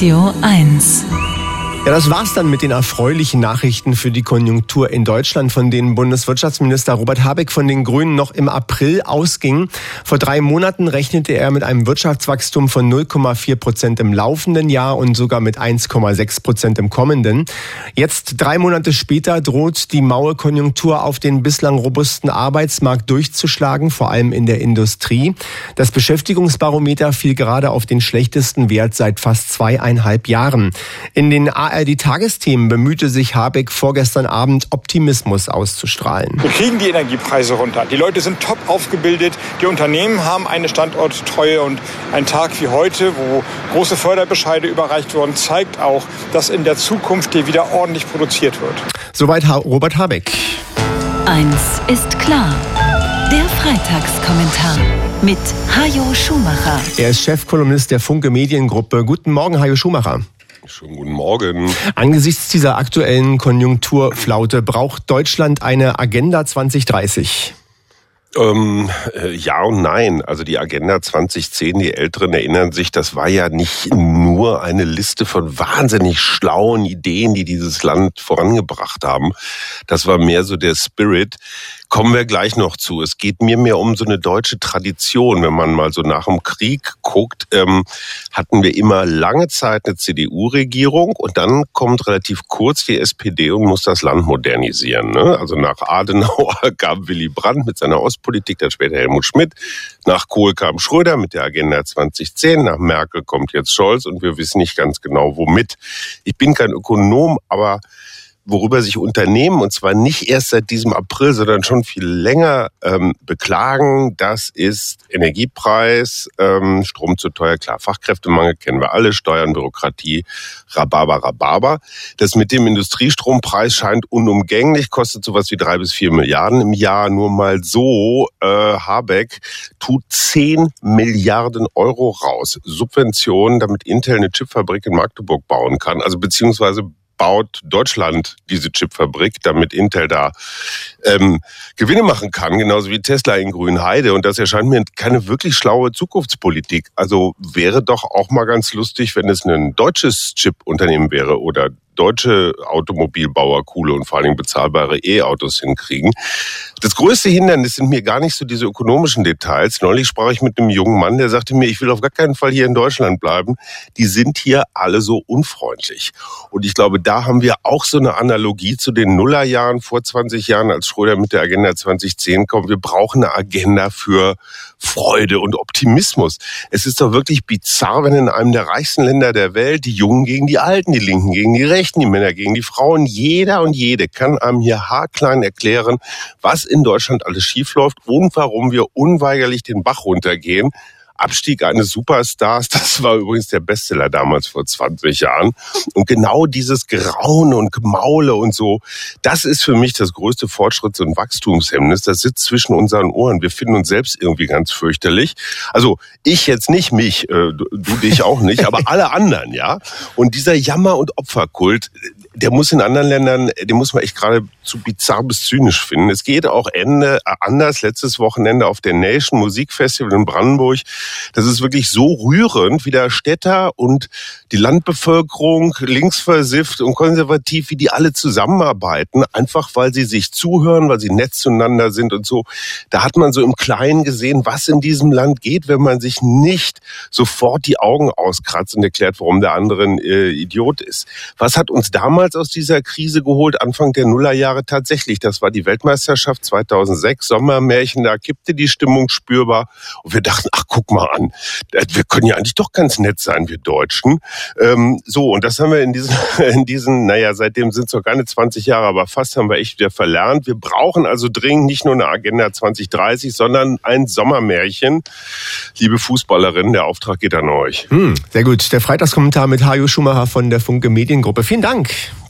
Radio 1. Ja, das war's dann mit den erfreulichen Nachrichten für die Konjunktur in Deutschland, von denen Bundeswirtschaftsminister Robert Habeck von den Grünen noch im April ausging. Vor drei Monaten rechnete er mit einem Wirtschaftswachstum von 0,4 Prozent im laufenden Jahr und sogar mit 1,6 Prozent im kommenden. Jetzt, drei Monate später, droht die maue Konjunktur auf den bislang robusten Arbeitsmarkt durchzuschlagen, vor allem in der Industrie. Das Beschäftigungsbarometer fiel gerade auf den schlechtesten Wert seit fast zweieinhalb Jahren. In den ARD-Tagesthemen bemühte sich Habeck vorgestern Abend Optimismus auszustrahlen. Wir kriegen die Energiepreise runter. Die Leute sind top aufgebildet. Die Unternehmen haben eine Standorttreue und ein Tag wie heute, wo große Förderbescheide überreicht wurden, zeigt auch, dass in der Zukunft hier wieder ordentlich produziert wird. Soweit Robert Habeck. Eins ist klar. Der Freitagskommentar mit Hajo Schumacher. Er ist Chefkolumnist der Funke Mediengruppe. Guten Morgen, Hajo Schumacher. Schönen guten Morgen. Angesichts dieser aktuellen Konjunkturflaute braucht Deutschland eine Agenda 2030. Ähm, äh, ja und nein. Also die Agenda 2010, die Älteren erinnern sich, das war ja nicht nur eine Liste von wahnsinnig schlauen Ideen, die dieses Land vorangebracht haben. Das war mehr so der Spirit, Kommen wir gleich noch zu. Es geht mir mehr um so eine deutsche Tradition. Wenn man mal so nach dem Krieg guckt, ähm, hatten wir immer lange Zeit eine CDU-Regierung und dann kommt relativ kurz die SPD und muss das Land modernisieren. Ne? Also nach Adenauer kam Willy Brandt mit seiner Ostpolitik, dann später Helmut Schmidt. Nach Kohl kam Schröder mit der Agenda 2010. Nach Merkel kommt jetzt Scholz und wir wissen nicht ganz genau womit. Ich bin kein Ökonom, aber worüber sich Unternehmen, und zwar nicht erst seit diesem April, sondern schon viel länger ähm, beklagen, das ist Energiepreis, ähm, Strom zu teuer, klar, Fachkräftemangel kennen wir alle, Steuern, Bürokratie, Rhabarber, Rhabarber. Das mit dem Industriestrompreis scheint unumgänglich, kostet sowas wie drei bis vier Milliarden im Jahr. Nur mal so, äh, Habeck tut zehn Milliarden Euro raus. Subventionen, damit Intel eine Chipfabrik in Magdeburg bauen kann, also beziehungsweise baut Deutschland diese Chipfabrik, damit Intel da ähm, Gewinne machen kann, genauso wie Tesla in Grünheide. Und das erscheint mir keine wirklich schlaue Zukunftspolitik. Also wäre doch auch mal ganz lustig, wenn es ein deutsches Chip-Unternehmen wäre oder deutsche Automobilbauer coole und vor allen Dingen bezahlbare E-Autos hinkriegen. Das größte Hindernis sind mir gar nicht so diese ökonomischen Details. Neulich sprach ich mit einem jungen Mann, der sagte mir, ich will auf gar keinen Fall hier in Deutschland bleiben. Die sind hier alle so unfreundlich. Und ich glaube, da haben wir auch so eine Analogie zu den Nullerjahren vor 20 Jahren, als Schröder mit der Agenda 2010 kommt. Wir brauchen eine Agenda für Freude und Optimismus. Es ist doch wirklich bizarr, wenn in einem der reichsten Länder der Welt die Jungen gegen die Alten, die Linken gegen die Rechten, die Männer gegen die Frauen, jeder und jede kann einem hier haarklein erklären, was in Deutschland alles schiefläuft und warum wir unweigerlich den Bach runtergehen. Abstieg eines Superstars, das war übrigens der Bestseller damals vor 20 Jahren. Und genau dieses Grauen und Gemaule und so, das ist für mich das größte Fortschritts- und Wachstumshemmnis. Das sitzt zwischen unseren Ohren. Wir finden uns selbst irgendwie ganz fürchterlich. Also ich jetzt nicht mich, äh, du, du dich auch nicht, aber alle anderen, ja. Und dieser Jammer- und Opferkult, der muss in anderen Ländern, den muss man echt gerade zu bizarr bis zynisch finden. Es geht auch Ende äh, anders. Letztes Wochenende auf der Nation Musikfestival in Brandenburg. Das ist wirklich so rührend, wie der Städter und die Landbevölkerung linksversifft und konservativ, wie die alle zusammenarbeiten, einfach weil sie sich zuhören, weil sie nett zueinander sind und so. Da hat man so im Kleinen gesehen, was in diesem Land geht, wenn man sich nicht sofort die Augen auskratzt und erklärt, warum der andere ein äh, Idiot ist. Was hat uns damals aus dieser Krise geholt, Anfang der Nullerjahre tatsächlich? Das war die Weltmeisterschaft 2006, Sommermärchen, da kippte die Stimmung spürbar und wir dachten, ach guck mal an, wir können ja eigentlich doch ganz nett sein, wir Deutschen. Ähm, so, und das haben wir in diesen, in diesen, naja, seitdem sind es noch keine 20 Jahre, aber fast haben wir echt wieder verlernt. Wir brauchen also dringend nicht nur eine Agenda 2030, sondern ein Sommermärchen. Liebe Fußballerinnen, der Auftrag geht an euch. Hm, sehr gut. Der Freitagskommentar mit Hajo Schumacher von der Funke Mediengruppe. Vielen Dank.